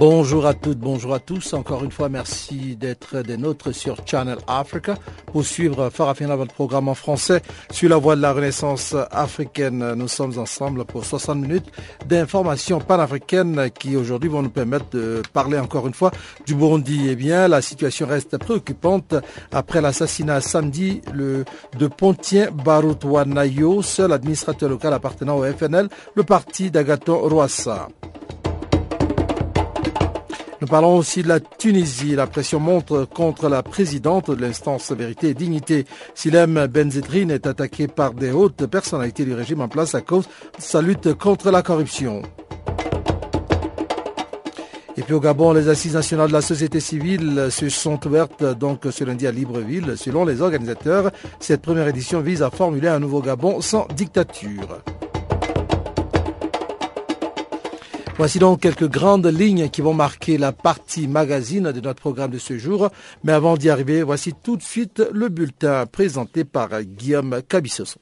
Bonjour à toutes, bonjour à tous. Encore une fois, merci d'être des nôtres sur Channel Africa pour suivre Farafina, votre programme en français sur la voie de la renaissance africaine. Nous sommes ensemble pour 60 minutes d'informations panafricaines qui aujourd'hui vont nous permettre de parler encore une fois du Burundi. Eh bien, la situation reste préoccupante après l'assassinat samedi de Pontien Barutwanayo, seul administrateur local appartenant au FNL, le parti d'Agaton Rwassa. Nous parlons aussi de la Tunisie. La pression montre contre la présidente de l'instance Vérité et Dignité. Silem Benzetrine est attaquée par des hautes personnalités du régime en place à cause de sa lutte contre la corruption. Et puis au Gabon, les assises nationales de la société civile se sont ouvertes donc ce lundi à Libreville. Selon les organisateurs, cette première édition vise à formuler un nouveau Gabon sans dictature. Voici donc quelques grandes lignes qui vont marquer la partie magazine de notre programme de ce jour. Mais avant d'y arriver, voici tout de suite le bulletin présenté par Guillaume Cabissoso.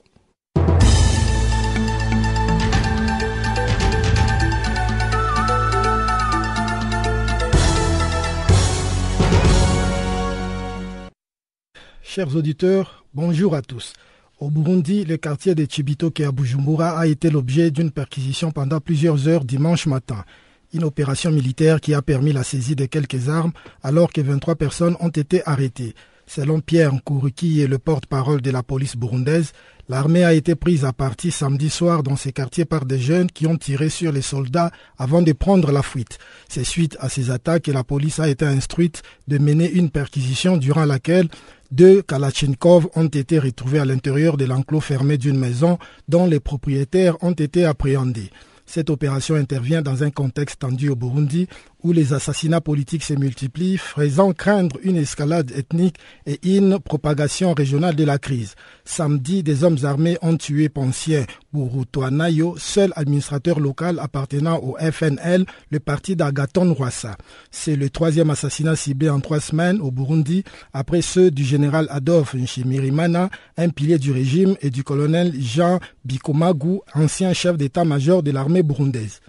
Chers auditeurs, bonjour à tous. Au Burundi, le quartier de Chibitoke à Bujumbura a été l'objet d'une perquisition pendant plusieurs heures dimanche matin. Une opération militaire qui a permis la saisie de quelques armes alors que 23 personnes ont été arrêtées. Selon Pierre Nkouruki, le porte-parole de la police burundaise, l'armée a été prise à partie samedi soir dans ces quartiers par des jeunes qui ont tiré sur les soldats avant de prendre la fuite. C'est suite à ces attaques que la police a été instruite de mener une perquisition durant laquelle deux Kalachnikov ont été retrouvés à l'intérieur de l'enclos fermé d'une maison dont les propriétaires ont été appréhendés. Cette opération intervient dans un contexte tendu au Burundi où les assassinats politiques se multiplient, faisant craindre une escalade ethnique et une propagation régionale de la crise. Samedi, des hommes armés ont tué Poncien Burutuanayo, seul administrateur local appartenant au FNL, le parti d'Agaton Rwassa. C'est le troisième assassinat ciblé en trois semaines au Burundi, après ceux du général Adolphe Nshimirimana, un pilier du régime, et du colonel Jean Bikomagu, ancien chef d'état-major de l'armée burundaise.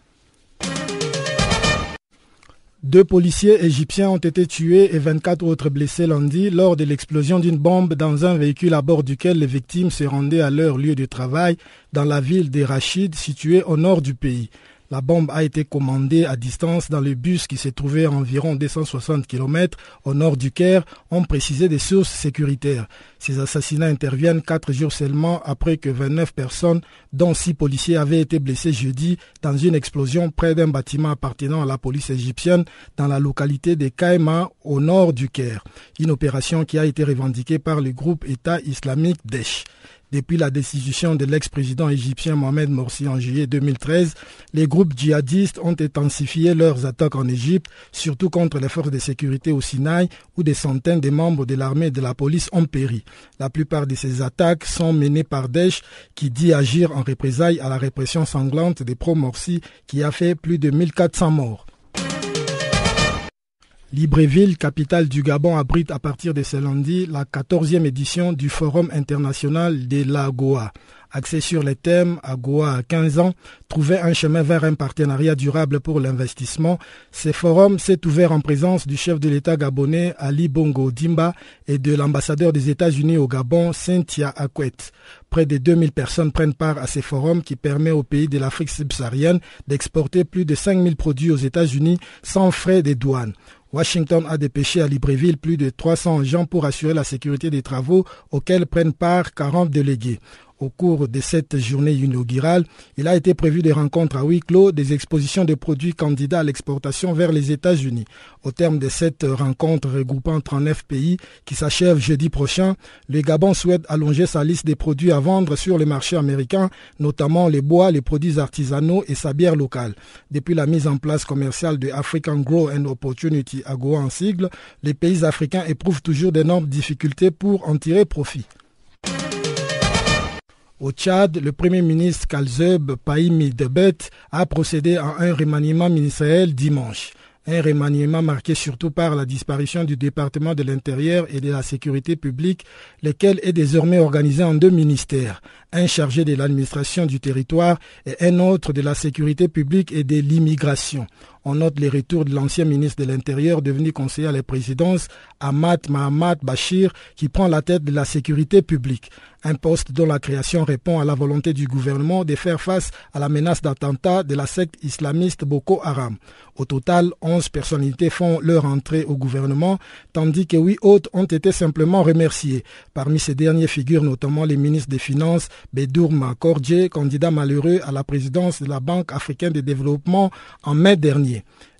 Deux policiers égyptiens ont été tués et 24 autres blessés lundi lors de l'explosion d'une bombe dans un véhicule à bord duquel les victimes se rendaient à leur lieu de travail dans la ville de Rachid située au nord du pays. La bombe a été commandée à distance dans le bus qui s'est trouvé à environ 260 km au nord du Caire, ont précisé des sources sécuritaires. Ces assassinats interviennent quatre jours seulement après que 29 personnes, dont six policiers, avaient été blessés jeudi dans une explosion près d'un bâtiment appartenant à la police égyptienne dans la localité de Kaima au nord du Caire. Une opération qui a été revendiquée par le groupe État islamique Daesh. Depuis la destitution de l'ex-président égyptien Mohamed Morsi en juillet 2013, les groupes djihadistes ont intensifié leurs attaques en Égypte, surtout contre les forces de sécurité au Sinaï, où des centaines de membres de l'armée et de la police ont péri. La plupart de ces attaques sont menées par Daesh, qui dit agir en représailles à la répression sanglante des pro-Morsi, qui a fait plus de 1400 morts. Libreville, capitale du Gabon, abrite à partir de ce lundi la 14e édition du Forum international de l'AGOA. Axé sur les thèmes AGOA à 15 ans, trouver un chemin vers un partenariat durable pour l'investissement, ce forum s'est ouvert en présence du chef de l'État gabonais Ali Bongo Dimba et de l'ambassadeur des États-Unis au Gabon, Cynthia Akwet. Près de 2000 personnes prennent part à ce forum qui permet aux pays de l'Afrique subsaharienne d'exporter plus de 5000 produits aux États-Unis sans frais de douane. Washington a dépêché à Libreville plus de 300 agents pour assurer la sécurité des travaux auxquels prennent part 40 délégués. Au cours de cette journée inaugurale, il a été prévu des rencontres à huis clos, des expositions de produits candidats à l'exportation vers les États-Unis. Au terme de cette rencontre regroupant 39 pays qui s'achève jeudi prochain, le Gabon souhaite allonger sa liste des produits à vendre sur le marché américain, notamment les bois, les produits artisanaux et sa bière locale. Depuis la mise en place commerciale de African Grow and Opportunity AGOA en sigle, les pays africains éprouvent toujours d'énormes difficultés pour en tirer profit. Au Tchad, le Premier ministre Kalzeb Paimi Debet a procédé à un remaniement ministériel dimanche. Un remaniement marqué surtout par la disparition du département de l'Intérieur et de la Sécurité publique, lequel est désormais organisé en deux ministères, un chargé de l'administration du territoire et un autre de la Sécurité publique et de l'immigration. On note les retours de l'ancien ministre de l'Intérieur devenu conseiller à la présidence, Ahmad Mahamad Bachir, qui prend la tête de la sécurité publique. Un poste dont la création répond à la volonté du gouvernement de faire face à la menace d'attentat de la secte islamiste Boko Haram. Au total, 11 personnalités font leur entrée au gouvernement, tandis que huit autres ont été simplement remerciés. Parmi ces derniers figurent notamment les ministres des Finances, Bedourma Kordje, candidat malheureux à la présidence de la Banque africaine de développement en mai dernier.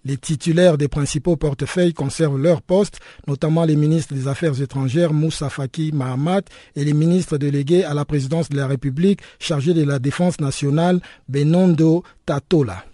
Les titulaires des principaux portefeuilles conservent leur poste, notamment les ministres des Affaires étrangères Moussa Faki Mahamat et les ministres délégués à la présidence de la République chargés de la défense nationale Benondo Tatola.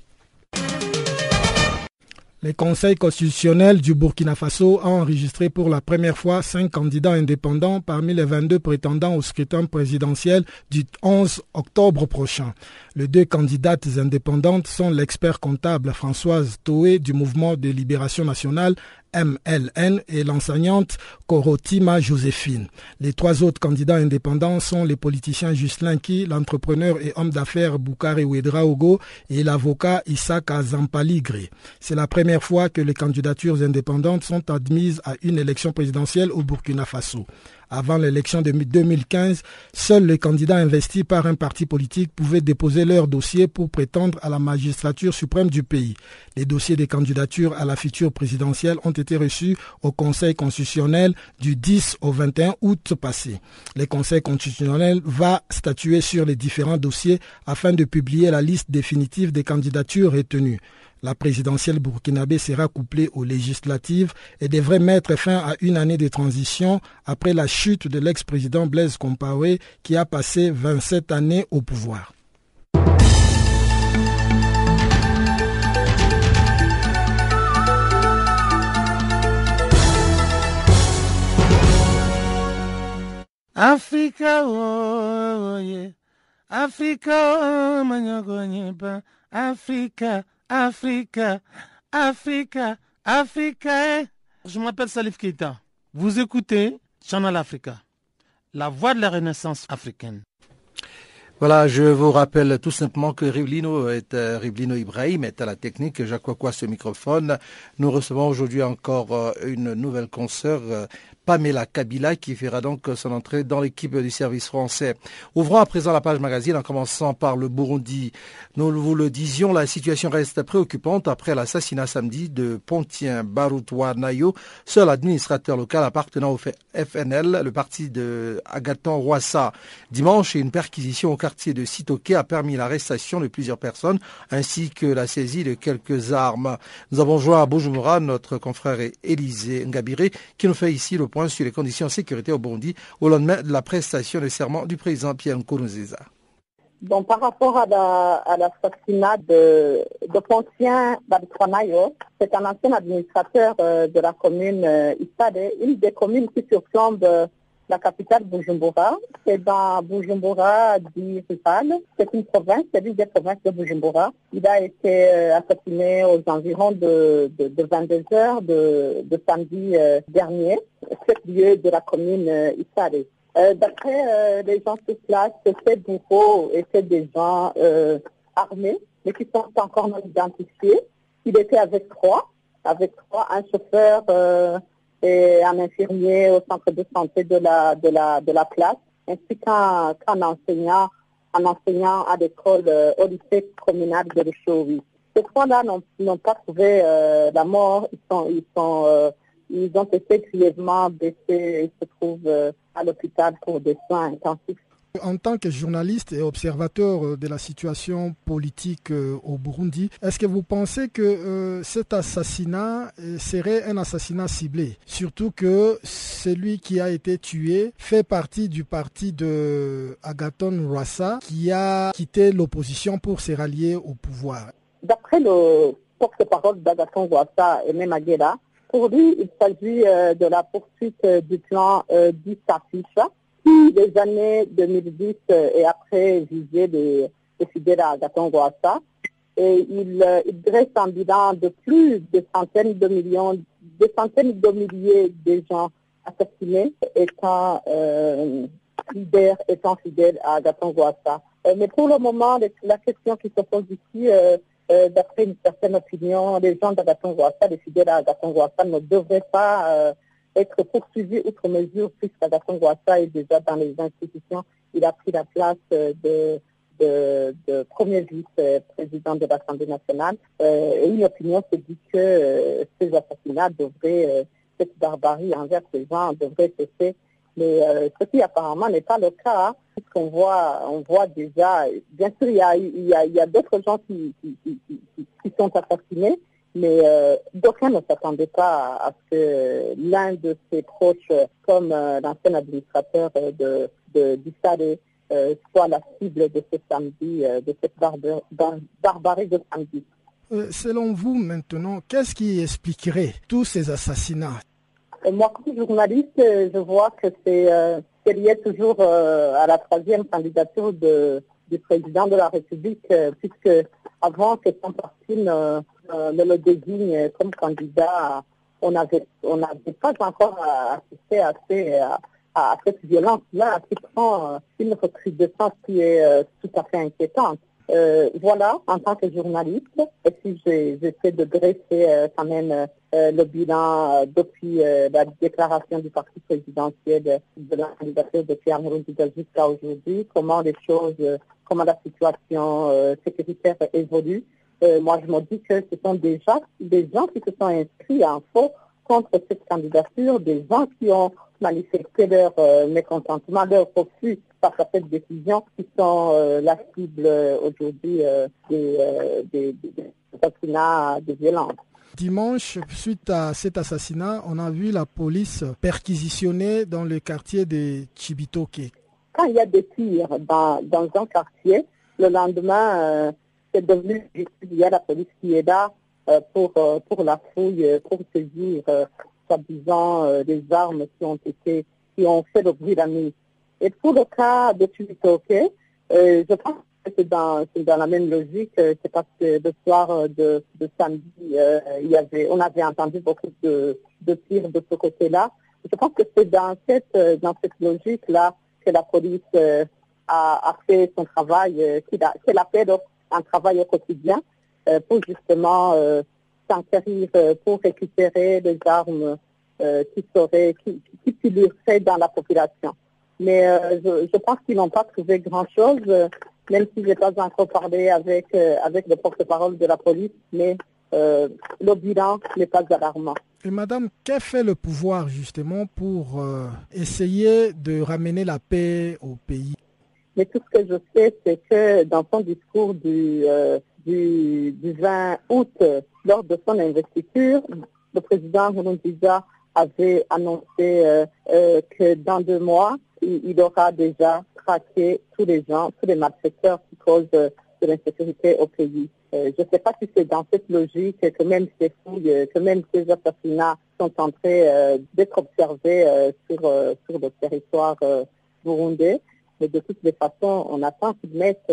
Le Conseil constitutionnel du Burkina Faso a enregistré pour la première fois cinq candidats indépendants parmi les 22 prétendants au scrutin présidentiel du 11 octobre prochain. Les deux candidates indépendantes sont l'expert comptable Françoise Toé du mouvement de libération nationale MLN et l'enseignante Korotima Joséphine. Les trois autres candidats indépendants sont les politiciens Justin Ki, l'entrepreneur et homme d'affaires Boukari Ouedraogo et l'avocat Isaka Zampaligri. C'est la première fois que les candidatures indépendantes sont admises à une élection présidentielle au Burkina Faso. Avant l'élection de 2015, seuls les candidats investis par un parti politique pouvaient déposer leur dossier pour prétendre à la magistrature suprême du pays. Les dossiers des candidatures à la future présidentielle ont été reçus au Conseil constitutionnel du 10 au 21 août passé. Le Conseil constitutionnel va statuer sur les différents dossiers afin de publier la liste définitive des candidatures retenues. La présidentielle burkinabé sera couplée aux législatives et devrait mettre fin à une année de transition après la chute de l'ex-président Blaise Compaoré qui a passé 27 années au pouvoir. Africa, oh, yeah. Africa, oh, Africa. Africa, Africa, Africa. Je m'appelle Salif Keita. Vous écoutez Channel Africa, la voix de la renaissance africaine. Voilà, je vous rappelle tout simplement que Rivlino, est, euh, Rivlino Ibrahim est à la technique, Jacques quoi ce microphone. Nous recevons aujourd'hui encore euh, une nouvelle consoeur, euh, Pamela Kabila qui fera donc son entrée dans l'équipe du service français. Ouvrons à présent la page magazine en commençant par le Burundi. Nous vous le disions, la situation reste préoccupante après l'assassinat samedi de Pontien Barutwa Nayo, seul administrateur local appartenant au FNL, le parti de Agaton Roissa. Dimanche, une perquisition au quartier de Sitoke a permis l'arrestation de plusieurs personnes ainsi que la saisie de quelques armes. Nous avons joint à Bujumbura notre confrère Élisée Ngabiré qui nous fait ici le sur les conditions de sécurité au Burundi au lendemain de la prestation de serment du président Pierre Nkurunziza. Bon, par rapport à l'assassinat de, de Pontien c'est un ancien administrateur euh, de la commune euh, une des communes qui surplombe euh, la capitale Bujumbura. C'est dans Bujumbura dit C'est une province, c'est l'une des provinces de Bujumbura. Il a été euh, assassiné aux environs de, de, 22 heures de, de samedi euh, dernier, chef lieu de la commune euh, euh D'après les gens sur place, ces bourreaux étaient des gens armés, mais qui sont encore non identifiés. Il était avec trois, avec trois, un chauffeur et un infirmier au centre de santé de la, de la, de la place, ainsi qu'un enseignant, un enseignant à l'école euh, au lycée communal de l'Échouvi. Ces trois-là n'ont pas trouvé euh, la mort, ils, sont, ils, sont, euh, ils ont été grièvement blessés, ils se trouvent à l'hôpital pour des soins intensifs. En tant que journaliste et observateur euh, de la situation politique euh, au Burundi, est-ce que vous pensez que euh, cet assassinat serait un assassinat ciblé? Surtout que celui qui a été tué fait partie du parti de Rassa qui a quitté l'opposition pour se rallier au pouvoir. D'après le porte-parole d'Agaton Rassa et même pour lui, il s'agit de la poursuite du plan euh, depuis les années 2010 et après visé des, des fidèles à Gatongwassa. Et il, il, dresse un bilan de plus de centaines de millions, de centaines de milliers de gens assassinés étant euh, fidèles, étant fidèles à Gatongwassa. mais pour le moment, la question qui se pose ici, euh, d'après une certaine opinion, les gens d'Agatongwassa, les fidèles à Agatongwassa ne devraient pas euh, être poursuivis outre mesure puisque Agatongwassa est déjà dans les institutions. Il a pris la place euh, de, premier vice-président de l'Assemblée nationale. et une opinion se dit que ces assassinats devraient, cette barbarie envers ces gens devrait cesser mais euh, ce qui apparemment n'est pas le cas, puisqu'on voit, on voit déjà, bien sûr, il y a, a, a d'autres gens qui, qui, sont assassinés, mais euh, d'aucuns ne s'attendaient pas à, ce que l'un de ses proches, comme euh, l'ancien administrateur de, de, du euh, soit la cible de ce samedi, euh, de cette barbar barbarie de samedi. selon vous, maintenant, qu'est-ce qui expliquerait tous ces assassinats? Moi, comme journaliste, je vois que c'est euh, lié toujours euh, à la troisième candidature de, du président de la République, euh, puisque avant que son parti ne, ne, le désigne comme candidat, on n'avait on pas encore assisté à, ces, à, cette violence-là qui prend une recrudescence qui est tout à fait inquiétante. Euh, voilà, en tant que journaliste, et si j'essaie de dresser euh, quand même euh, le bilan euh, depuis la déclaration du parti présidentiel de, la candidature de Pierre Mouroundiga jusqu'à aujourd'hui, comment les choses, comment la situation sécuritaire évolue. Moi, je me dis que ce sont déjà des gens qui se sont inscrits en faux contre cette candidature, des gens qui ont manifesté leur mécontentement, leur refus face à cette décision, qui sont euh, la cible euh, aujourd'hui euh, des, des, des, assassinats de violence. Dimanche, suite à cet assassinat, on a vu la police perquisitionner dans le quartier de Chibitoke. Quand il y a des tirs dans, dans un quartier, le lendemain, c'est devenu il y a la police qui est là pour, pour la fouille, pour saisir, soi-disant, des armes qui ont été, qui ont fait bruit la nuit. Et pour le cas de Tubitoke, euh, je pense que c'est dans, dans, la même logique. Euh, c'est parce que le soir euh, de, de samedi, euh, il y avait, on avait entendu beaucoup de, de tirs de ce côté-là. Je pense que c'est dans cette, euh, dans cette logique-là que la police a, fait son travail, qu'elle a, qu a, fait un travail au quotidien pour justement s'enquérir, pour récupérer les armes qui seraient, qui, qui, dans la population. Mais euh, je, pense qu'ils n'ont pas trouvé grand-chose, euh, même si je n'ai pas encore parlé avec, euh, avec le porte-parole de la police, mais le bilan n'est pas alarmant. Et madame, qu'a fait le pouvoir justement pour essayer de ramener la paix au pays? Mais tout ce que je sais, c'est que dans son discours du, du, du 20 août, lors de son investiture, le président Nkurunziza avait annoncé que dans deux mois, il aura déjà traqué tous les gens, tous les malfaiteurs qui causent de l'insécurité au pays. Euh, je ne sais pas si c'est dans cette logique que même ces fouilles, que même ces assassinats sont en train euh, d'être observés euh, sur, sur le territoire burundais. Mais de toutes les façons, on attend qu'ils mettent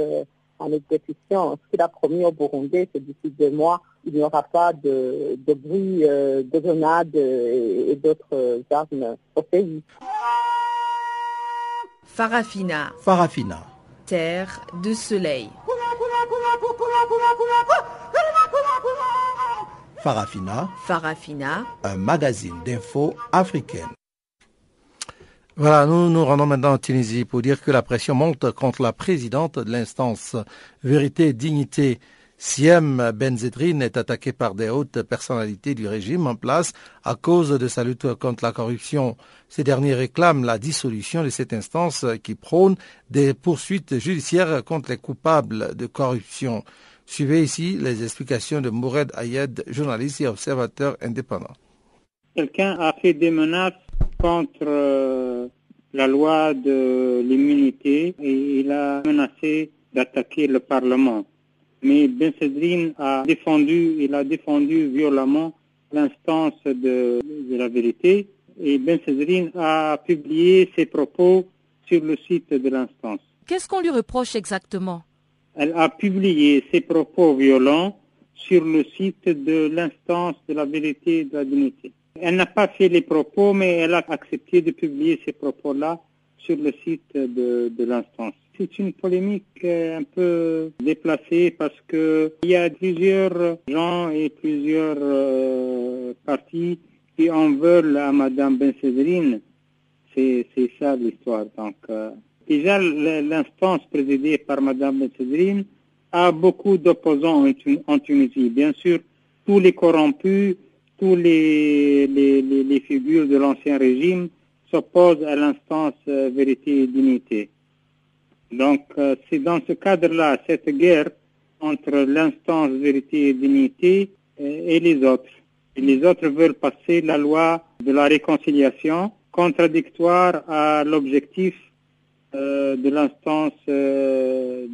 en exécution ce qu'il a promis au Burundais, c'est d'ici deux mois, il n'y aura pas de, de bruit de grenades et d'autres armes au pays. Farafina. Farafina. Terre de soleil. Farafina. Farafina. Un magazine d'infos africaine. Voilà, nous nous rendons maintenant en Tunisie pour dire que la pression monte contre la présidente de l'instance Vérité et Dignité Siem Benzedrine est attaqué par des hautes personnalités du régime en place à cause de sa lutte contre la corruption. Ces derniers réclament la dissolution de cette instance qui prône des poursuites judiciaires contre les coupables de corruption. Suivez ici les explications de Moured Ayed, journaliste et observateur indépendant. Quelqu'un a fait des menaces contre euh, la loi de l'immunité et il a menacé d'attaquer le Parlement mais Ben Sedrine a défendu, il a défendu violemment l'instance de, de, la vérité et Ben Sedrine a publié ses propos sur le site de l'instance. Qu'est-ce qu'on lui reproche exactement? Elle a publié ses propos violents sur le site de l'instance de la vérité et de la dignité. Elle n'a pas fait les propos, mais elle a accepté de publier ces propos-là sur le site de, de l'instance. C'est une polémique euh, un peu déplacée parce que il y a plusieurs gens et plusieurs euh, partis qui en veulent à Madame Ben Séverine. C'est ça l'histoire. Donc euh, déjà l'instance présidée par Madame Ben Séverine a beaucoup d'opposants en Tunisie. Bien sûr, tous les corrompus, tous les, les, figures de l'ancien régime s'opposent à l'instance euh, vérité et dignité. Donc, euh, c'est dans ce cadre-là, cette guerre entre l'instance vérité et dignité euh, et les autres. Les autres veulent passer la loi de la réconciliation contradictoire à l'objectif de l'instance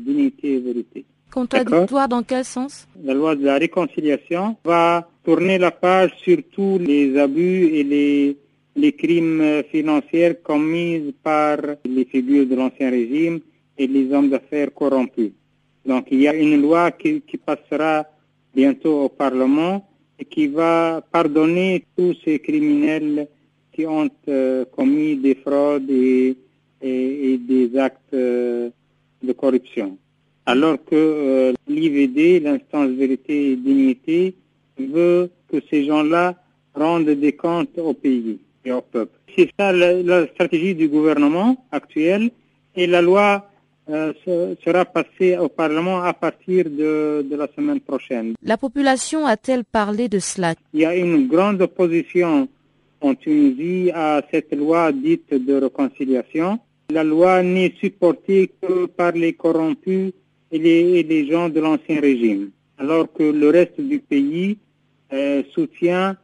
dignité et vérité. Contradictoire dans quel sens? La loi de la réconciliation va tourner la page sur tous les abus et les, les crimes financiers commis par les figures de l'ancien régime et les hommes d'affaires corrompus. Donc il y a une loi qui, qui passera bientôt au Parlement et qui va pardonner tous ces criminels qui ont euh, commis des fraudes et, et- et des actes euh, de corruption. Alors que euh, l'IVD, l'instance vérité et dignité, veut que ces gens-là rendent des comptes au pays et au peuple. C'est ça la, la stratégie du gouvernement actuel et la loi euh, se- sera passée au Parlement à partir de, de la semaine prochaine. La population a-t-elle parlé de cela? Il y a une grande opposition en Tunisie à cette loi dite de réconciliation. La loi n'est supportée que par les corrompus et les, et les gens de l'ancien régime, alors que le reste du pays euh, soutient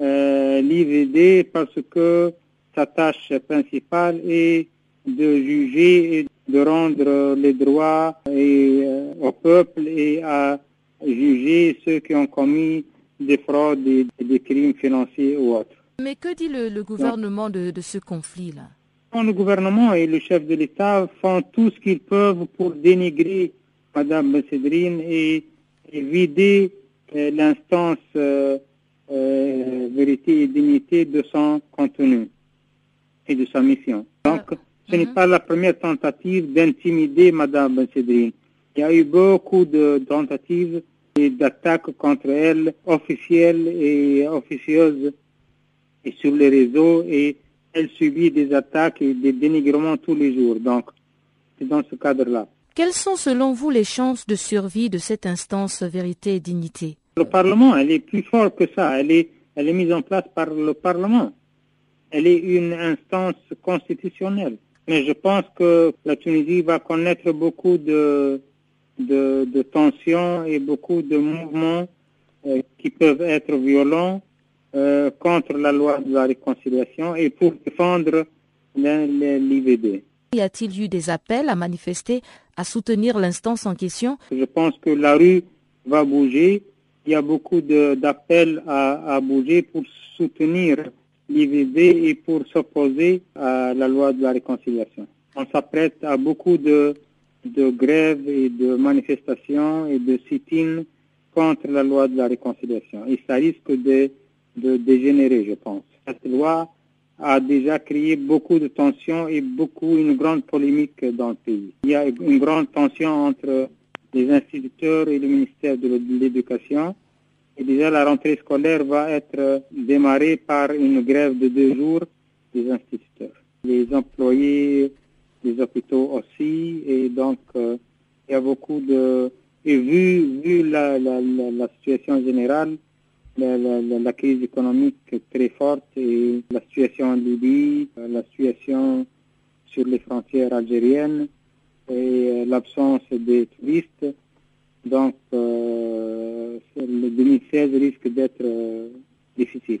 euh, l'IVD parce que sa tâche principale est de juger et de rendre les droits et, euh, au peuple et à juger ceux qui ont commis des fraudes et des crimes financiers ou autres. Mais que dit le, le gouvernement de, de ce conflit-là? Le gouvernement et le chef de l'État font tout ce qu'ils peuvent pour dénigrer Madame Bessédrine et, et vider euh, l'instance euh, euh, vérité et dignité de son contenu et de sa mission. Donc, ce n'est mhm. pas la première tentative d'intimider Madame Bessédrine. Il y a eu beaucoup de tentatives et d'attaques contre elle, officielles et officieuses, et sur les réseaux, et elle subit des attaques et des dénigrements tous les jours. Donc, c'est dans ce cadre-là. Quelles sont selon vous les chances de survie de cette instance vérité et dignité? Le Parlement, elle est plus fort que ça. Elle est, elle est mise en place par le Parlement. Elle est une instance constitutionnelle. Mais je pense que la Tunisie va connaître beaucoup de, de, tensions et beaucoup de mouvements euh, qui peuvent être violents euh, contre la loi de la réconciliation et pour défendre l'IVD. Y a-t-il eu des appels à manifester, à soutenir l'instance en question? Je pense que la rue va bouger. Il y a beaucoup d'appels à, bouger pour soutenir l'IVD et pour s'opposer à la loi de la réconciliation. On s'apprête à beaucoup de, de grèves et de manifestations et de sit-ins contre la loi de la réconciliation. Et ça risque de, de dégénérer, je pense. Cette loi a déjà créé beaucoup de tensions et beaucoup, une grande polémique dans le pays. Il y a une grande tension entre les instituteurs et le ministère de l'Éducation. Et déjà, la rentrée scolaire va être démarrée par une grève de deux jours des instituteurs. Les employés des hôpitaux aussi. Et donc, euh, il y a beaucoup de... Et vu, vu la, la, situation générale, la, crise économique très forte et la situation en Libye, euh, la situation sur les frontières algériennes et euh, l'absence des touristes. Donc, euh, le 2016 risque d'être difficile.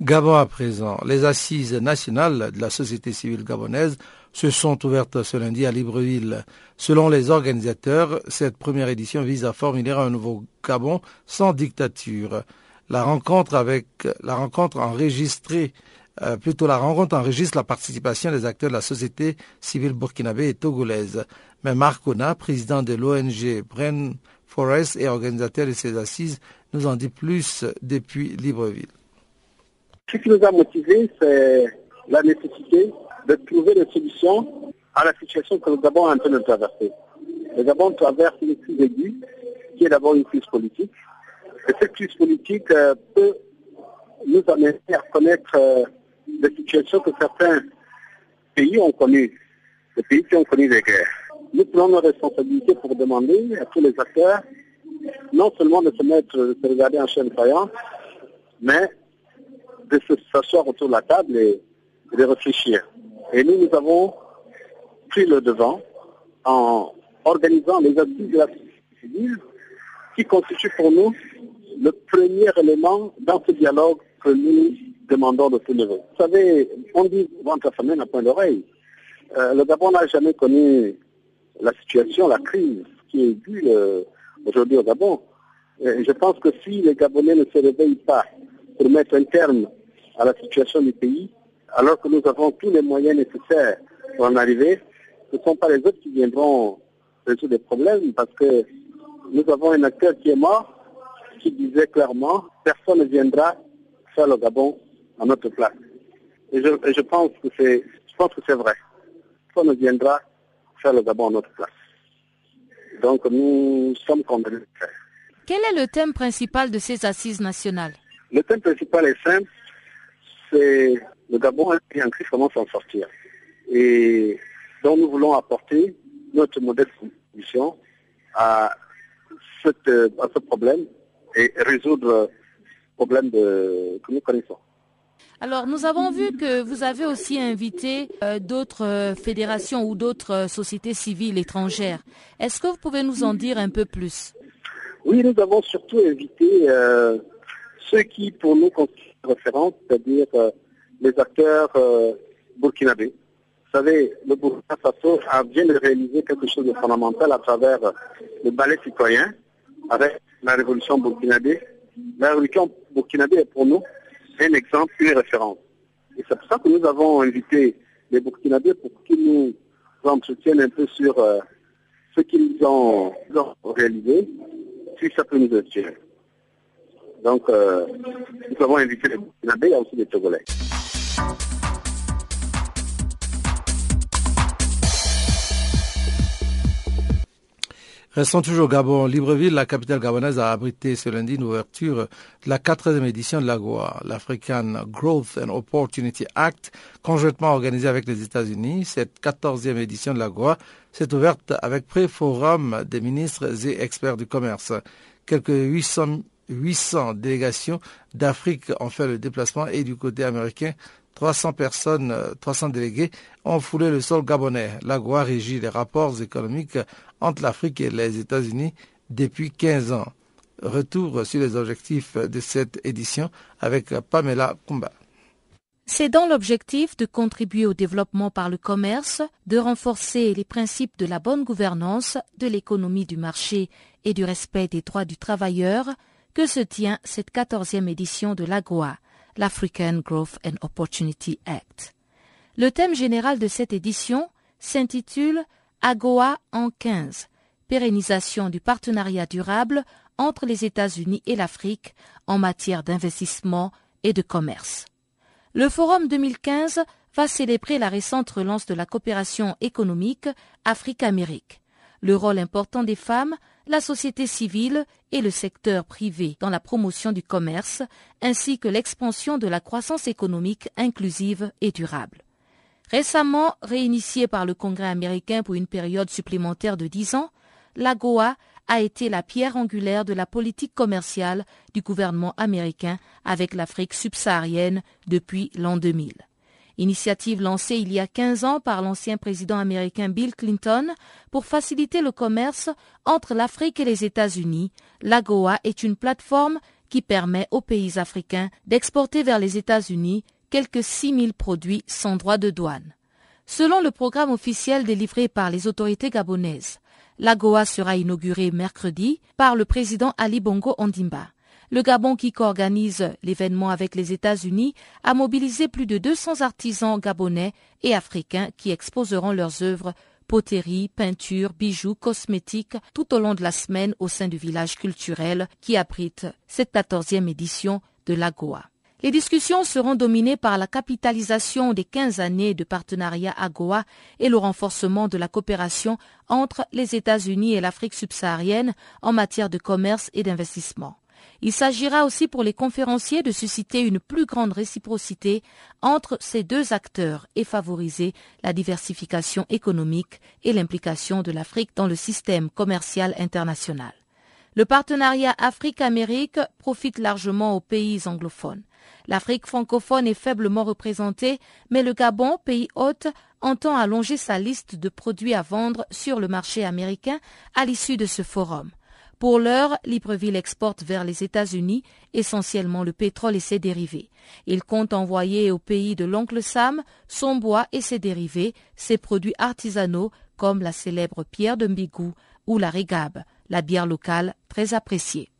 Gabon à présent. Les assises nationales de la société civile gabonaise se sont ouvertes ce lundi à Libreville. Selon les organisateurs, cette première édition vise à formuler un nouveau Gabon sans dictature. La rencontre avec la rencontre enregistrée euh, plutôt la rencontre enregistre la participation des acteurs de la société civile burkinabé et togolaise. Mais Marc Ona, président de l'ONG Brain Forest et organisateur de ces assises, nous en dit plus depuis Libreville. Ce qui nous a motivés, c'est la nécessité de trouver des solutions à la situation que Gabon est en train de traverser. Le Gabon traverse une crise aiguë, qui est d'abord une crise politique. Et cette crise politique euh, peut nous amener à connaître euh, des situations que certains pays ont connues, des pays qui ont connu des guerres. Nous prenons nos responsabilités pour demander à tous les acteurs non seulement de se mettre, de se regarder en chaîne faillante, mais de s'asseoir autour de la table et de réfléchir. Et nous, nous avons pris le devant en organisant les assises de la société civile qui constituent pour nous le premier élément dans ce dialogue que nous demandons de tout niveau. Vous savez, on dit ventre affamé n'a point d'oreille. Euh, le Gabon n'a jamais connu la situation, la crise qui est due euh, aujourd'hui au Gabon. Et je pense que si les Gabonais ne se réveillent pas pour mettre un terme à la situation du pays, alors que nous avons tous les moyens nécessaires pour en arriver, ce ne sont pas les autres qui viendront résoudre les problèmes parce que nous avons un acteur qui est mort qui disait clairement personne ne viendra faire le Gabon à notre place. Et je, et je pense que c'est je pense que c'est vrai. Personne ne viendra faire le Gabon à notre place. Donc nous sommes de le faire. Quel est le thème principal de ces assises nationales? Le thème principal est simple, c'est le Gabon est en crise, comment s'en sortir. Et donc nous voulons apporter notre modèle de solution à, cette, à ce problème et résoudre le problème de, que nous connaissons. Alors, nous avons vu que vous avez aussi invité euh, d'autres euh, fédérations ou d'autres euh, sociétés civiles étrangères. Est-ce que vous pouvez nous en dire un peu plus? Oui, nous avons surtout invité ceux qui, pour nous, constituent référence, c'est-à-dire les acteurs burkinabés. Vous savez, le Burkina Faso a bien de réaliser quelque chose de fondamental à travers le ballet citoyen, avec la révolution burkinabé. La révolution burkinabé est pour nous un exemple, une référence. Et c'est pour ça que nous avons invité les Burkinabés pour qu'ils nous entretiennent un peu sur euh, ce qu'ils ont, réalisé, si ça peut nous inspirer. Donc, euh, nous avons invité les Burkinabés, il y a aussi les Togolais. Restons toujours au Gabon. Libreville, la capitale gabonaise, a abrité ce lundi une de la quatrième édition de l'AGOA, l'African Growth and Opportunity Act, conjointement organisée avec les États-Unis. Cette quatorzième édition de l'AGOA s'est ouverte avec pré-forum des ministres et experts du commerce. Quelques 800, 800 délégations d'Afrique ont fait le déplacement et du côté américain, 300 personnes, 300 délégués ont foulé le sol gabonais. L'AGOA régit les rapports économiques entre l'Afrique et les États-Unis depuis 15 ans. Retour sur les objectifs de cette édition avec Pamela Kumba. C'est dans l'objectif de contribuer au développement par le commerce, de renforcer les principes de la bonne gouvernance, de l'économie du marché et du respect des droits du travailleur que se tient cette quatorzième édition de l'AGOA, l'African Growth and Opportunity Act. Le thème général de cette édition s'intitule AGOA en 15, pérennisation du partenariat durable entre les États-Unis et l'Afrique en matière d'investissement et de commerce. Le Forum 2015 va célébrer la récente relance de la coopération économique Afrique-Amérique. le rôle important des femmes, la société civile et le secteur privé dans la promotion du commerce, ainsi que l'expansion de la croissance économique inclusive et durable. Récemment réinitiée par le Congrès américain pour une période supplémentaire de dix ans, l'AGOA a été la pierre angulaire de la politique commerciale du gouvernement américain avec l'Afrique subsaharienne depuis l'an 2000. Initiative lancée il y a 15 ans par l'ancien président américain Bill Clinton pour faciliter le commerce entre l'Afrique et les États-Unis, l'AGOA est une plateforme qui permet aux pays africains d'exporter vers les États-Unis quelques 6000 produits sans droit de douane. Selon le programme officiel délivré par les autorités gabonaises, l'AGOA sera inaugurée mercredi par le président Ali Bongo Ondimba. Le Gabon, qui co-organise l'événement avec les États-Unis, a mobilisé plus de 200 artisans gabonais et africains qui exposeront leurs œuvres poterie, peinture, bijoux, cosmétiques tout au long de la semaine au sein du village culturel qui abrite cette quatorzième édition de l'AGOA. Les discussions seront dominées par la capitalisation des 15 années de partenariat AGOA et le renforcement de la coopération entre les États-Unis et l'Afrique subsaharienne en matière de commerce et d'investissement. Il s'agira aussi pour les conférenciers de susciter une plus grande réciprocité entre ces deux acteurs et favoriser la diversification économique et l'implication de l'Afrique dans le système commercial international. Le partenariat Afrique-Amérique profite largement aux pays anglophones. L'Afrique francophone est faiblement représentée, mais le Gabon, pays hôte, entend allonger sa liste de produits à vendre sur le marché américain à l'issue de ce forum. Pour l'heure, Libreville exporte vers les États-Unis essentiellement le pétrole et ses dérivés. Il compte envoyer au pays de l'oncle Sam son bois et ses dérivés, ses produits artisanaux comme la célèbre pierre de Mbigou ou la régabe, la bière locale très appréciée.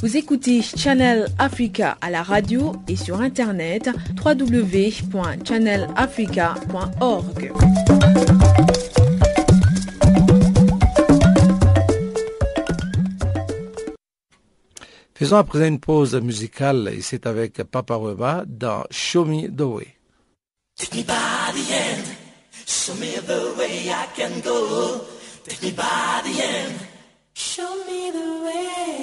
Vous écoutez Channel Africa à la radio et sur internet www.channelafrica.org. Faisons à présent une pause musicale et c'est avec Papa Weba dans Show Me the Way. Take me by the hand, show me the way I can go. Take me by the hand, show me the way.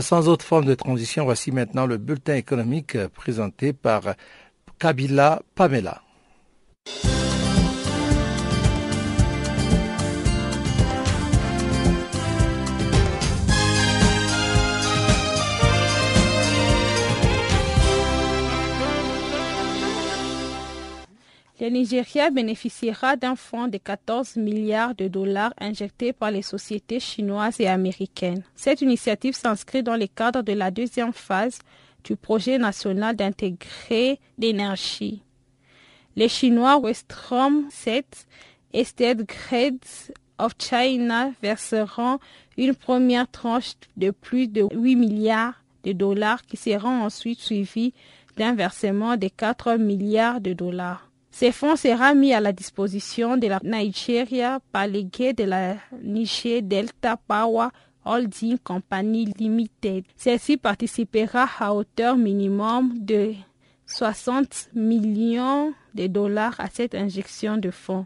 Sans autre forme de transition, voici maintenant le bulletin économique euh, présenté par Kabila Pamela. Le Nigeria bénéficiera d'un fonds de 14 milliards de dollars injectés par les sociétés chinoises et américaines. Cette initiative s'inscrit dans le cadre de la deuxième phase du projet national d'intégré d'énergie. Les Chinois Westrom 7 et State Grids of China verseront une première tranche de plus de 8 milliards de dollars qui seront ensuite suivis d'un versement de 4 milliards de dollars. Ces fonds seront mis à la disposition de la Nigeria par les de la Niger Delta Power Holding Company Limited. Celle-ci participera à hauteur minimum de 60 millions de dollars à cette injection de fonds.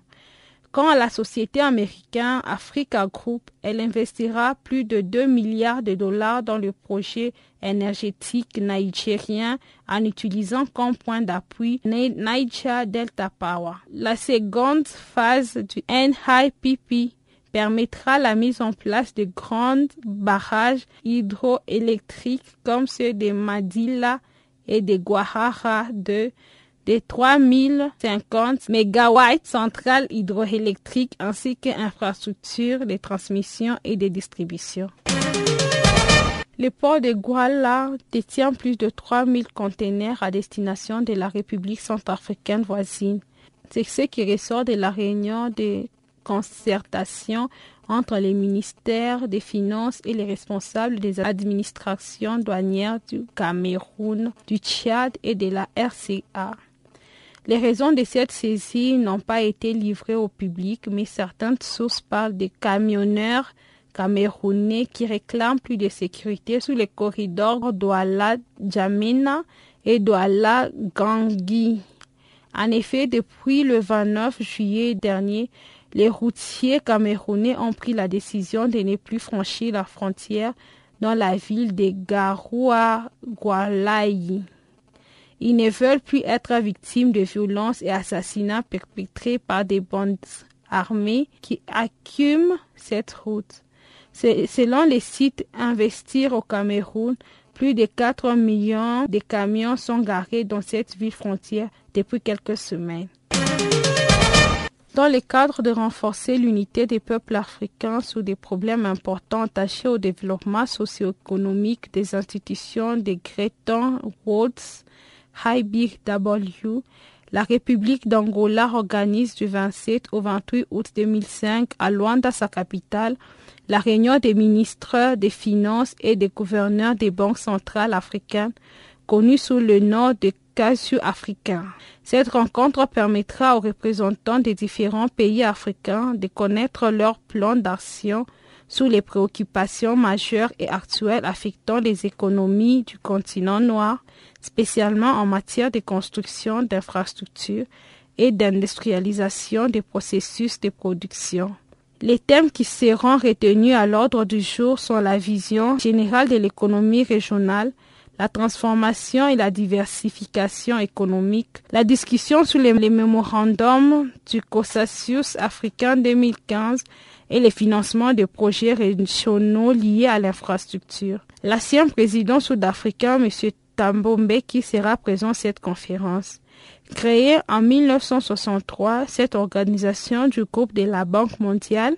Quant à la société américaine Africa Group, elle investira plus de 2 milliards de dollars dans le projet énergétique nigérien en utilisant comme point d'appui Niger Delta Power. La seconde phase du NIPP permettra la mise en place de grands barrages hydroélectriques comme ceux de Madila et de Guahara de des 3050 MW centrales hydroélectriques ainsi qu'infrastructures de transmission et de distribution. Le port de Guala détient plus de 3000 conteneurs à destination de la République centrafricaine voisine. C'est ce qui ressort de la réunion de concertation entre les ministères des Finances et les responsables des administrations douanières du Cameroun, du Tchad et de la RCA. Les raisons de cette saisie n'ont pas été livrées au public, mais certaines sources parlent de camionneurs camerounais qui réclament plus de sécurité sur les corridors Douala-Djamena et Douala-Gangui. En effet, depuis le 29 juillet dernier, les routiers camerounais ont pris la décision de ne plus franchir la frontière dans la ville de Garoua-Gualaï. Ils ne veulent plus être victimes de violences et assassinats perpétrés par des bandes armées qui accumulent cette route. Selon les sites Investir au Cameroun, plus de 4 millions de camions sont garés dans cette ville frontière depuis quelques semaines. Dans le cadre de renforcer l'unité des peuples africains sur des problèmes importants attachés au développement socio-économique des institutions de Greton Woods, La République d'Angola organise du 27 au 28 août 2005 à Luanda, sa capitale, la réunion des ministres des Finances et des gouverneurs des banques centrales africaines, connue sous le nom de CASU africain. Cette rencontre permettra aux représentants des différents pays africains de connaître leur plan d'action sur les préoccupations majeures et actuelles affectant les économies du continent noir, spécialement en matière de construction d'infrastructures et d'industrialisation des processus de production. Les thèmes qui seront retenus à l'ordre du jour sont la vision générale de l'économie régionale, la transformation et la diversification économique, la discussion sur les, mémorandums du Consensus africain 2015 et le financement de projets régionaux liés à l'infrastructure. L'ancien président sud-africain, M. Tambombe, qui sera présent à cette conférence. Créée en 1963, cette organisation du groupe de la Banque mondiale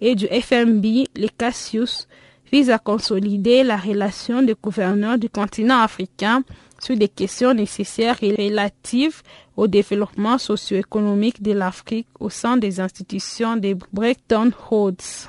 et du FMB, les Cassius, vise à consolider la relation des gouverneurs du continent africain sur des questions nécessaires et relatives au développement socio-économique de l'Afrique au sein des institutions de Bretton Woods.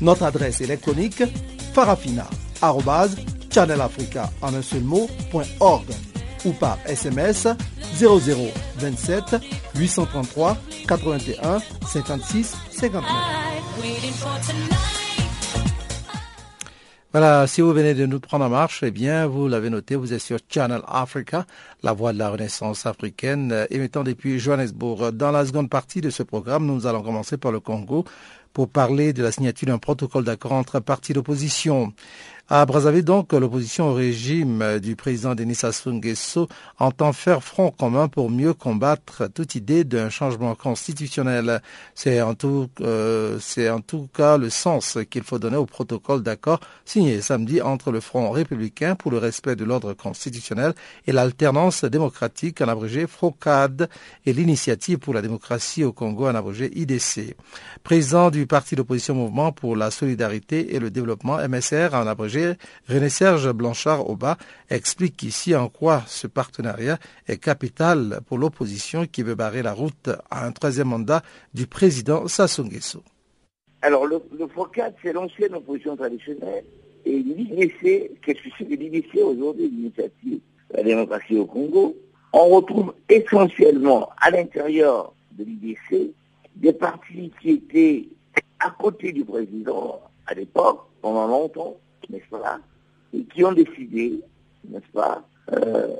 Notre adresse électronique farafina.channelafrica en un seul ou par SMS 0027 833 81 56 59. Voilà, si vous venez de nous prendre en marche, eh bien, vous l'avez noté, vous êtes sur Channel Africa, la voix de la renaissance africaine, euh, émettant depuis Johannesburg. Dans la seconde partie de ce programme, nous allons commencer par le Congo pour parler de la signature d'un protocole d'accord entre partis d'opposition. À Brazzaville, donc, l'opposition au régime du président Denis Sassou Nguesso entend faire front commun pour mieux combattre toute idée d'un changement constitutionnel. C'est en euh, en tout cas le sens qu'il faut donner au protocole d'accord signé samedi entre le Front républicain pour le respect de l'ordre constitutionnel et l'alternance démocratique en abrégé FROCAD et l'initiative pour la démocratie au Congo en abrégé IDC. Président du parti d'opposition Mouvement pour la solidarité et le développement MSR en abrégé René Serge Blanchard-Auba explique ici en quoi ce partenariat est capital pour l'opposition qui veut barrer la route à un troisième mandat du président Sassou Nguesso. Alors le, le FOCAD, c'est l'ancienne opposition traditionnelle et l'IDC, qu'est-ce que c'est que l'IDC aujourd'hui, l'initiative? De la démocratie au Congo, on retrouve essentiellement à l'intérieur de l'IDC des partis qui étaient à côté du président à l'époque, pendant longtemps, n'est-ce pas, et qui ont décidé, n'est-ce pas, euh,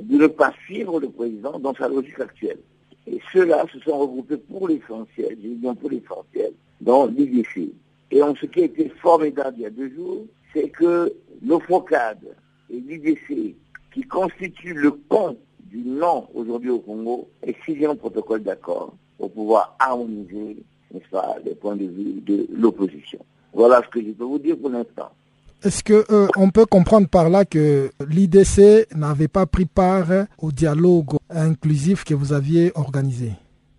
de ne pas suivre le président dans sa logique actuelle. Et ceux-là se sont regroupés pour l'essentiel, dis bien pour l'essentiel, dans l'IDC. Et en ce qui a été formidable il y a deux jours, c'est que l'OFOCAD et l'IDC, qui constituent le pont du non aujourd'hui au Congo, est signé un protocole d'accord pour pouvoir harmoniser, n'est-ce pas, les points de vue de l'opposition. Voilà ce que je peux vous dire pour l'instant. Est-ce que euh, on peut comprendre par là que l'IDC n'avait pas pris part au dialogue inclusif que vous aviez organisé?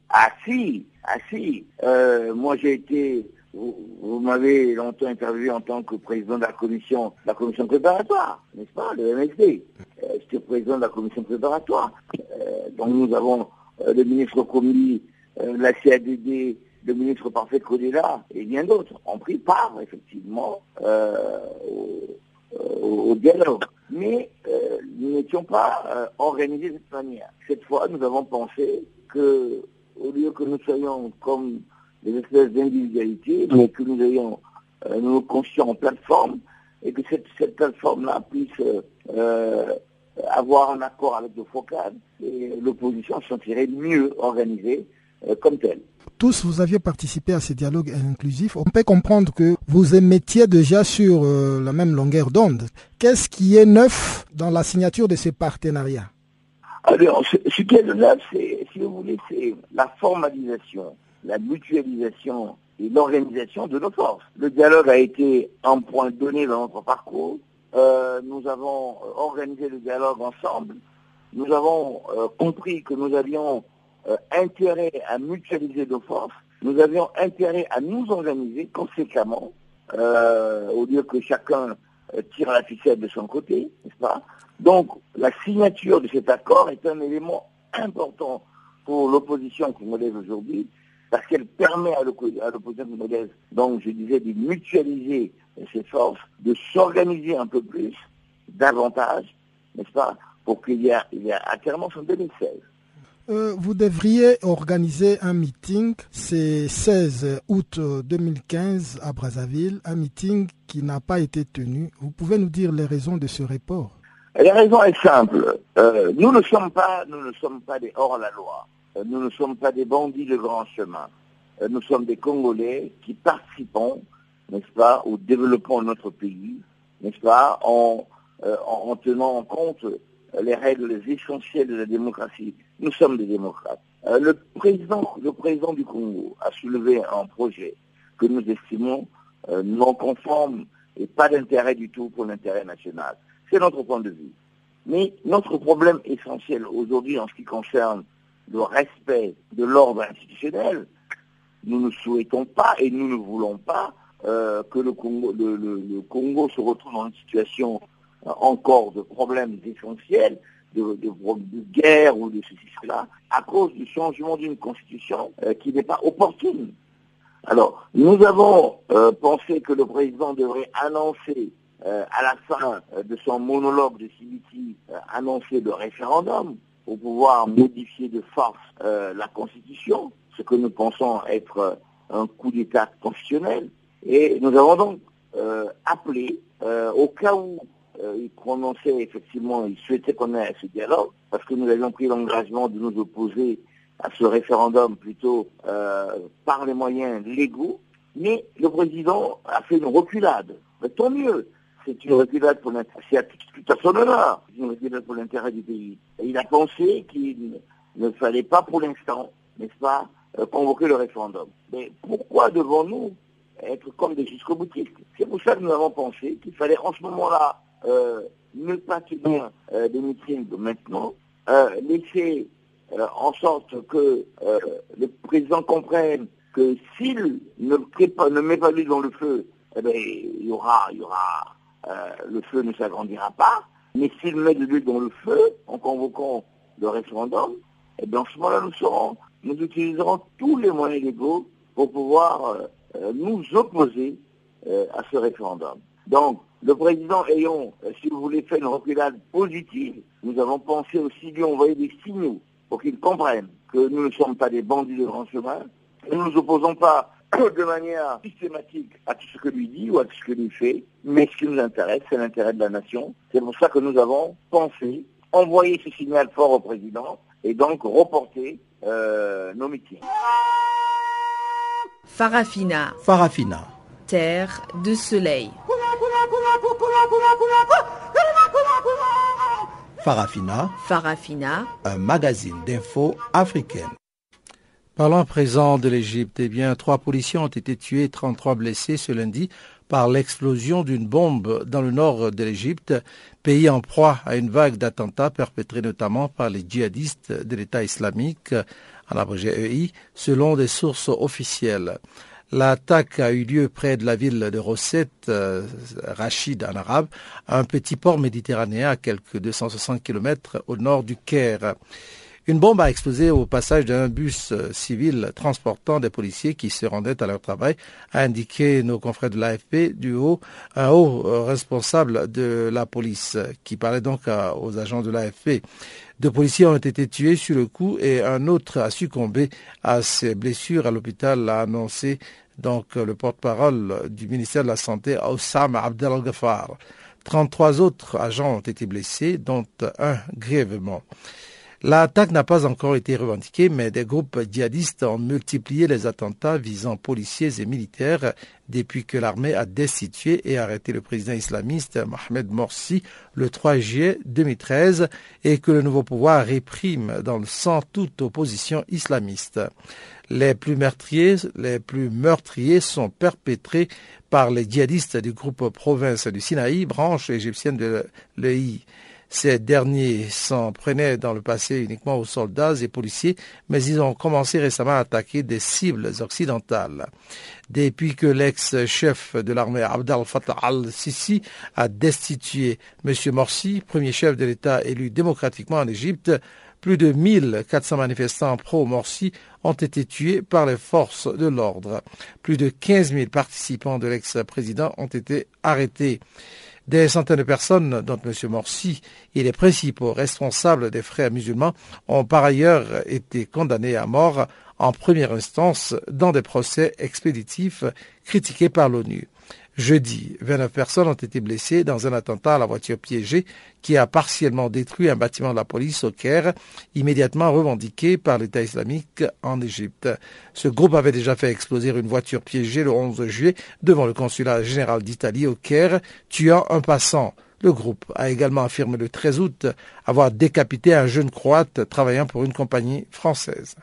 Ah si, ah si. Euh, moi j'ai été, vous, vous m'avez longtemps interviewé en tant que président de la commission, la commission préparatoire, n'est-ce pas, le MSD. Euh, J'étais président de la commission préparatoire. Euh, donc nous avons le ministre Combi, la CADD, le ministre Parfait Codella et bien d'autres ont pris part effectivement euh, au, au, dialogue. Mais euh, nous n'étions pas euh, organisés de cette manière. Cette fois, nous avons pensé que au lieu que nous soyons comme des espèces d'individualités, mais que nous ayons euh, nous constituions en plateforme et que cette, cette plateforme-là puisse euh, avoir un accord avec le FOCAD et l'opposition se sentirait mieux organisée euh, comme telle tous, vous aviez participé à ce dialogue inclusif. On peut comprendre que vous émettiez déjà sur euh, la même longueur d'onde. Qu'est-ce qui est neuf dans la signature de ces partenariats Alors, ce, ce qui est neuf, c'est, si vous voulez, c'est la formalisation, la mutualisation et l'organisation de nos forces. Le dialogue a été un point donné dans notre parcours. Euh, nous avons organisé le dialogue ensemble. Nous avons euh, compris que nous avions euh, intérêt à mutualiser nos forces, nous avions intérêt à nous organiser conséquemment, euh, au lieu que chacun euh, tire la ficelle de son côté, n'est-ce pas? Donc, la signature de cet accord est un élément important pour l'opposition congolaise aujourd'hui, parce qu'elle permet à l'opposition congolaise, donc je disais, de mutualiser ses forces, de s'organiser un peu plus, davantage, n'est-ce pas, pour qu'il y ait, il y en 2016. Euh, vous devriez organiser un meeting, c'est 16 août 2015 à Brazzaville, un meeting qui n'a pas été tenu. Vous pouvez nous dire les raisons de ce report La raison est simple. Euh, nous ne sommes pas, nous ne sommes pas des hors-la-loi. Euh, nous ne sommes pas des bandits de grand chemin. Euh, nous sommes des Congolais qui participons, n'est-ce pas, au développement de notre pays, n'est-ce pas, en, en tenant en compte les règles essentielles de la démocratie. Nous sommes des démocrates. Euh, le, président, du Congo a soulevé un projet que nous estimons euh, non conforme et pas d'intérêt du tout pour l'intérêt national. C'est notre point de vue. Mais notre problème essentiel aujourd'hui en ce qui concerne le respect de l'ordre institutionnel, nous ne souhaitons pas et nous ne voulons pas euh, que le Congo, le, Congo se retrouve dans une situation encore de problèmes essentiels, de, guerre ou de ceci, cela, à cause du changement d'une constitution euh, qui n'est pas opportune. Alors, nous avons euh, pensé que le président devrait annoncer euh, à la fin de son monologue de euh, annoncer le référendum pour pouvoir modifier de force la Constitution, ce que nous pensons être un coup d'État constitutionnel. Et nous avons donc appelé, au cas où euh, il prononçait effectivement, il souhaitait qu'on ait ce dialogue, parce que nous avions pris l'engagement de nous opposer à ce référendum plutôt euh, par les moyens légaux, mais le président a fait une reculade. Mais tant mieux, c'est une reculade pour l'intérêt, c'est tout à son honneur, c'est une reculade pour l'intérêt du pays. Et il a pensé qu'il ne fallait pas pour l'instant, n'est-ce pas, euh, convoquer le référendum. Mais pourquoi devons-nous être comme des jusqu'au boutistes C'est pour ça que nous avons pensé qu'il fallait en ce moment-là ne pas tenir euh, des meetings maintenant, euh, laisser euh, en sorte que euh, le président comprenne que s'il ne, prépa- ne met pas l'huile dans le feu, eh ben, il y aura, il y aura, euh, le feu ne s'agrandira pas. Mais s'il met de l'huile dans le feu, en convoquant le référendum, eh bien, en ce moment-là, nous serons, nous utiliserons tous les moyens légaux pour pouvoir euh, euh, nous opposer euh, à ce référendum. Donc, le président ayant, euh, si vous voulez, fait une reculade positive, nous avons pensé aussi lui envoyer des signaux pour qu'il comprenne que nous ne sommes pas des bandits de grand chemin, nous ne nous opposons pas de manière systématique à tout ce que lui dit ou à tout ce que lui fait, mais ce qui nous intéresse, c'est l'intérêt de la nation. C'est pour ça que nous avons pensé envoyer ce signal fort au président et donc reporter euh, nos meetings. Farafina, Farafina. terre de soleil. Farafina, Farafina, un magazine d'infos africaine. Parlons à présent de l'Égypte. Eh bien, trois policiers ont été tués et 33 blessés ce lundi par l'explosion d'une bombe dans le nord de l'Égypte, pays en proie à une vague d'attentats perpétrés notamment par les djihadistes de l'État islamique, en abrégé EI, selon des sources officielles. L'attaque a eu lieu près de la ville de Rosset, euh, Rachid en arabe, un petit port méditerranéen à quelques 260 km au nord du Caire. Une bombe a explosé au passage d'un bus euh, civil transportant des policiers qui se rendaient à leur travail, a indiqué nos confrères de l'AFP du haut, un haut euh, responsable de la police qui parlait donc aux agents de l'AFP. Deux policiers ont été tués sur le coup et un autre a succombé à ses blessures à l'hôpital, a annoncé donc euh, le porte-parole du ministère de la Santé, Oussam Abdel Ghaffar. 33 autres agents ont été blessés, dont un grièvement. L'attaque n'a pas encore été revendiquée, mais des groupes djihadistes ont multiplié les attentats visant policiers et militaires depuis que l'armée a destitué et arrêté le président islamiste Mohamed Morsi le 3 juillet 2013 et que le nouveau pouvoir réprime dans le sang toute opposition islamiste. Les plus meurtriers, les plus meurtriers sont perpétrés par les djihadistes du groupe Province du Sinaï, branche égyptienne de l'EI. Ces derniers s'en prenaient dans le passé uniquement aux soldats et policiers, mais ils ont commencé récemment à attaquer des cibles occidentales. Depuis que l'ex-chef de l'armée Abdel Fattah al-Sisi a destitué M. Morsi, premier chef de l'État élu démocratiquement en Égypte, plus de 1400 manifestants pro-Morsi ont été tués par les forces de l'ordre. Plus de 15 000 participants de l'ex-président ont été arrêtés. Des centaines de personnes, dont M. Morsi et les principaux responsables des frères musulmans, ont par ailleurs été condamnés à mort en première instance dans des procès expéditifs critiqués par l'ONU. Jeudi, 29 personnes ont été blessées dans un attentat à la voiture piégée qui a partiellement détruit un bâtiment de la police au Caire, immédiatement revendiqué par l'État islamique en Égypte. Ce groupe avait déjà fait exploser une voiture piégée le 11 juillet devant le consulat général d'Italie au Caire, tuant un passant. Le groupe a également affirmé le 13 août avoir décapité un jeune croate travaillant pour une compagnie française.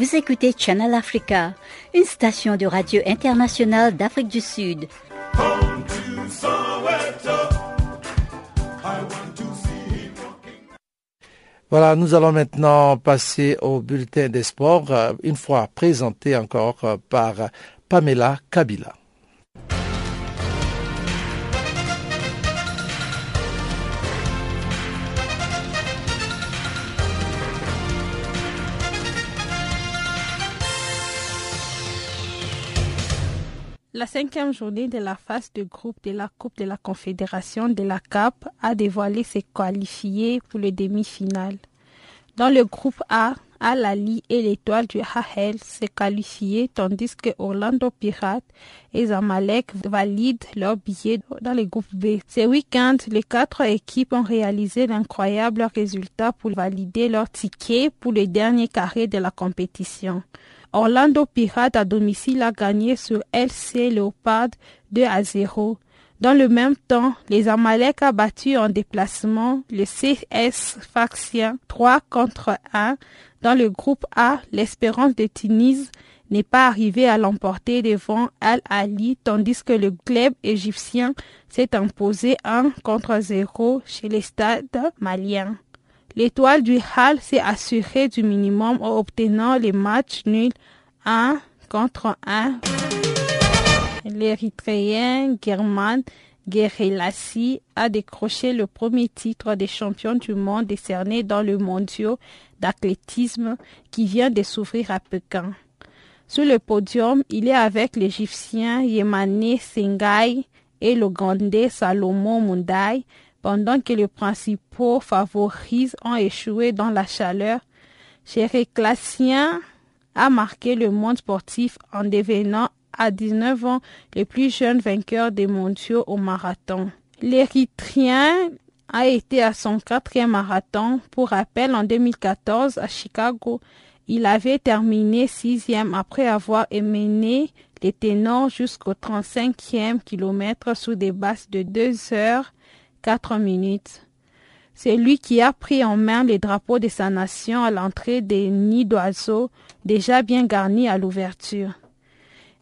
Vous écoutez Channel Africa, une station de radio internationale d'Afrique du Sud. Voilà, nous allons maintenant passer au bulletin des sports, euh, une fois présenté encore euh, par Pamela Kabila. La cinquième journée de la phase de groupe de la Coupe de la Confédération de la CAP a dévoilé ses qualifiés pour le demi-finale. Dans le groupe A, Al-Ali et l'étoile du Hahel s'est qualifiés tandis que Orlando Pirates et Zamalek valident leur billet dans le groupe B. Ce week-end, les quatre équipes ont réalisé d'incroyables résultats pour valider leur ticket pour le dernier carré de la compétition. Orlando Pirates à domicile a gagné sur LC Leopard 2 à 0. Dans le même temps, les Amalek a battu en déplacement le CS Faxien 3 contre 1. Dans le groupe A, l'Espérance de Tunis n'est pas arrivé à l'emporter devant Al-Ali, tandis que le club égyptien s'est imposé 1 contre 0 chez les stades maliens. L'étoile du Hal s'est assurée du minimum en obtenant les matchs nuls 1 contre 1. L'Érythréen German a décroché le premier titre des champions du monde décerné dans le mondial d'athlétisme qui vient de s'ouvrir à Pékin. Sur le podium, il est avec l'Égyptien Yemane Sengai et l'Ougandais Salomon Mundai, pendant que les principaux favoris ont échoué dans la chaleur. Classien a marqué le monde sportif en devenant à 19 ans le plus jeune vainqueur des mondiaux au marathon. L'Érythréen a été à son quatrième marathon. Pour rappel, en 2014 à Chicago, il avait terminé sixième après avoir émené les ténors jusqu'au 35e kilomètre sous des bases de 2 heures 4 minutes. C'est lui qui a pris en main les drapeaux de sa nation à l'entrée des nids d'oiseaux déjà bien garnis à l'ouverture.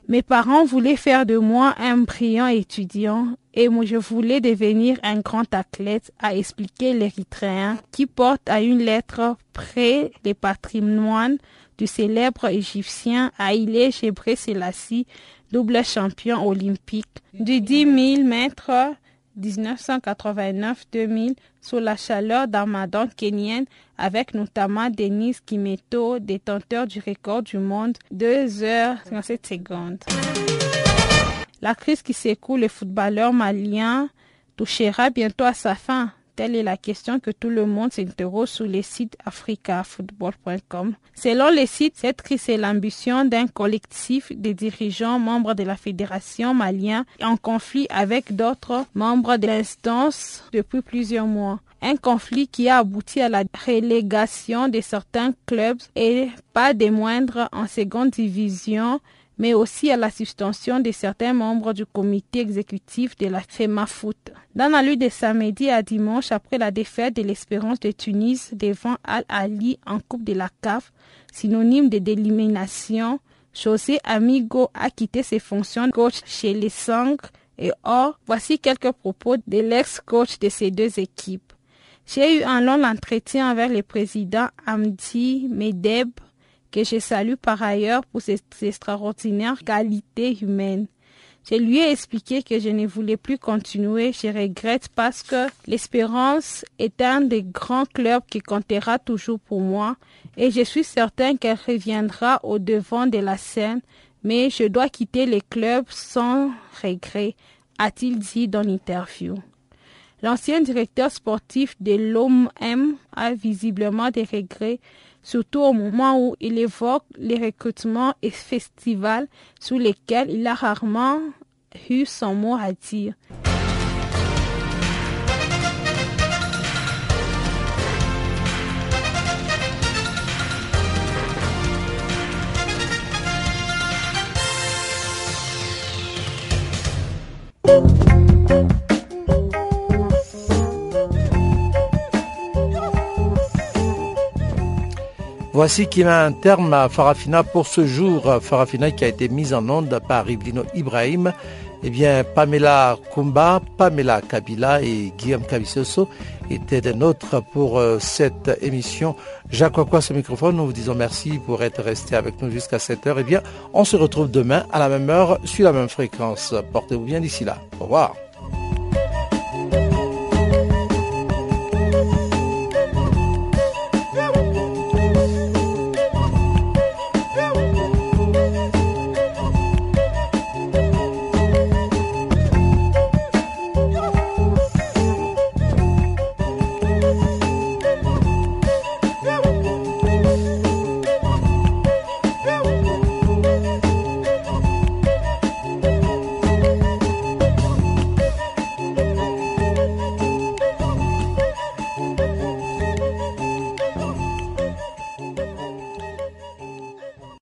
Mes parents voulaient faire de moi un brillant étudiant et moi je voulais devenir un grand athlète, a expliqué l'Érythréen qui porte à une lettre près les patrimoines du célèbre égyptien Haïlé Gébré Selassie, double champion olympique du 10 000 mètres 1989-2000 sous la chaleur d'Armadan kenyan avec notamment Denis Kimeto, détenteur du record du monde, 2 heures 57 secondes. La crise qui secoue le footballeur malien touchera bientôt à sa fin. Telle est la question que tout le monde s'interroge sur le site africafootball.com. Selon le site, cette crise est l'ambition d'un collectif de dirigeants membres de la fédération malienne en conflit avec d'autres membres de l'instance depuis plusieurs mois. Un conflit qui a abouti à la relégation de certains clubs et pas des moindres en seconde division mais aussi à la suspension de certains membres du comité exécutif de la FEMA Foot. Dans la lutte de samedi à dimanche, après la défaite de l'Espérance de Tunis devant Al-Ali en Coupe de la CAF, synonyme de d'élimination, José Amigo a quitté ses fonctions de coach chez les Sang et Or. Voici quelques propos de l'ex-coach de ces deux équipes. J'ai eu un long entretien avec le président Amdi Medeb que je salue par ailleurs pour ses extraordinaires qualités humaines. Je lui ai expliqué que je ne voulais plus continuer. Je regrette parce que l'Espérance est un des grands clubs qui comptera toujours pour moi et je suis certain qu'elle reviendra au devant de la scène, mais je dois quitter le club sans regret, a-t-il dit dans l'interview. L'ancien directeur sportif de l'OMM a visiblement des regrets surtout au moment où il évoque les recrutements et festivals sous lesquels il a rarement eu son mot à dire. Voici qui met un terme à Farafina pour ce jour. Farafina qui a été mise en onde par Iblino Ibrahim. Eh bien, Pamela Kumba, Pamela Kabila et Guillaume Kavisoso étaient des nôtres pour euh, cette émission. Jacques Aqua, ce microphone, nous vous disons merci pour être resté avec nous jusqu'à 7 heures. Eh bien, on se retrouve demain à la même heure sur la même fréquence. Portez-vous bien d'ici là. Au revoir.